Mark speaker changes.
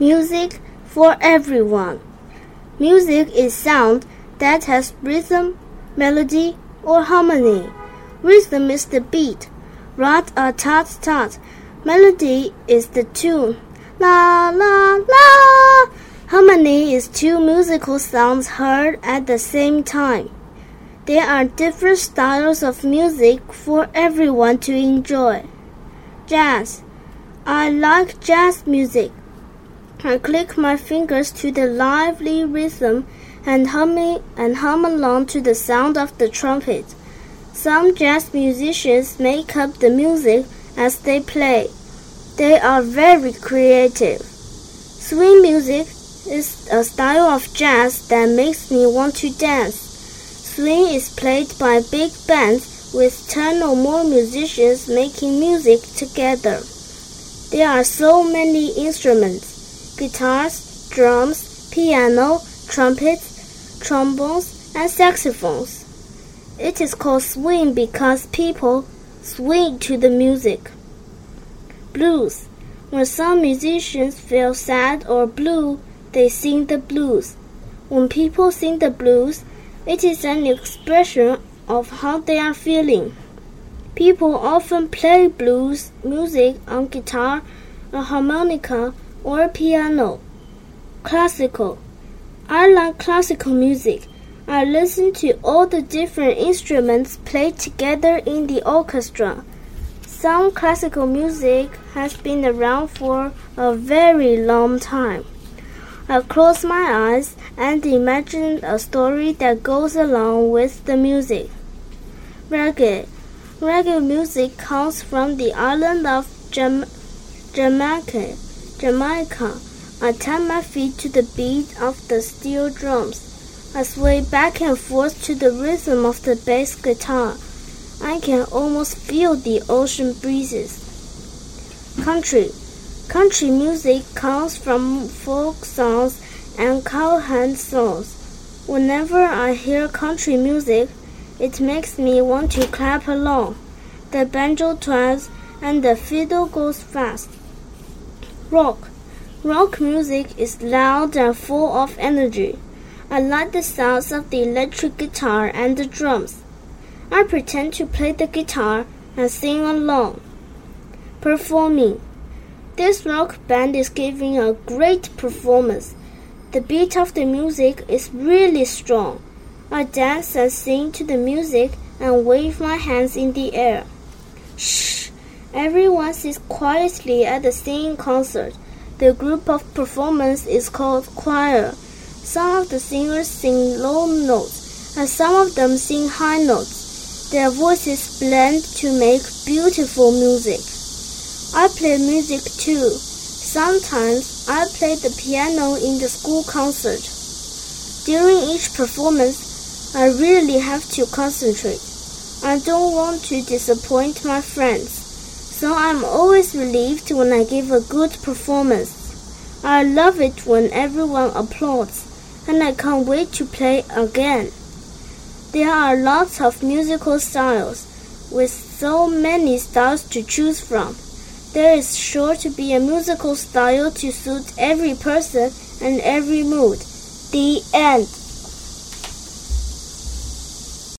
Speaker 1: Music for everyone. Music is sound that has rhythm, melody, or harmony. Rhythm is the beat. Rat a tat tat. Melody is the tune. La la la. Harmony is two musical sounds heard at the same time. There are different styles of music for everyone to enjoy. Jazz. I like jazz music. I click my fingers to the lively rhythm and hum and hum along to the sound of the trumpet. Some jazz musicians make up the music as they play. They are very creative. Swing music is a style of jazz that makes me want to dance. Swing is played by big bands with 10 or more musicians making music together. There are so many instruments guitars, drums, piano, trumpets, trombones, and saxophones. It is called swing because people swing to the music. Blues. When some musicians feel sad or blue, they sing the blues. When people sing the blues, it is an expression of how they are feeling. People often play blues music on guitar, a harmonica, or piano. Classical. I like classical music. I listen to all the different instruments played together in the orchestra. Some classical music has been around for a very long time. I close my eyes and imagine a story that goes along with the music. Reggae. Reggae music comes from the island of Jam- Jamaica. Jamaica. I tap my feet to the beat of the steel drums. I sway back and forth to the rhythm of the bass guitar. I can almost feel the ocean breezes. Country. Country music comes from folk songs and cowhand songs. Whenever I hear country music, it makes me want to clap along. The banjo twangs and the fiddle goes fast. Rock. Rock music is loud and full of energy. I like the sounds of the electric guitar and the drums. I pretend to play the guitar and sing along. Performing. This rock band is giving a great performance. The beat of the music is really strong. I dance and sing to the music and wave my hands in the air. Shh! Everyone sits quietly at the singing concert. The group of performance is called choir. Some of the singers sing low notes, and some of them sing high notes. Their voices blend to make beautiful music. I play music too. Sometimes I play the piano in the school concert. During each performance, I really have to concentrate. I don't want to disappoint my friends so I'm always relieved when I give a good performance. I love it when everyone applauds, and I can't wait to play again. There are lots of musical styles, with so many styles to choose from. There is sure to be a musical style to suit every person and every mood. The end.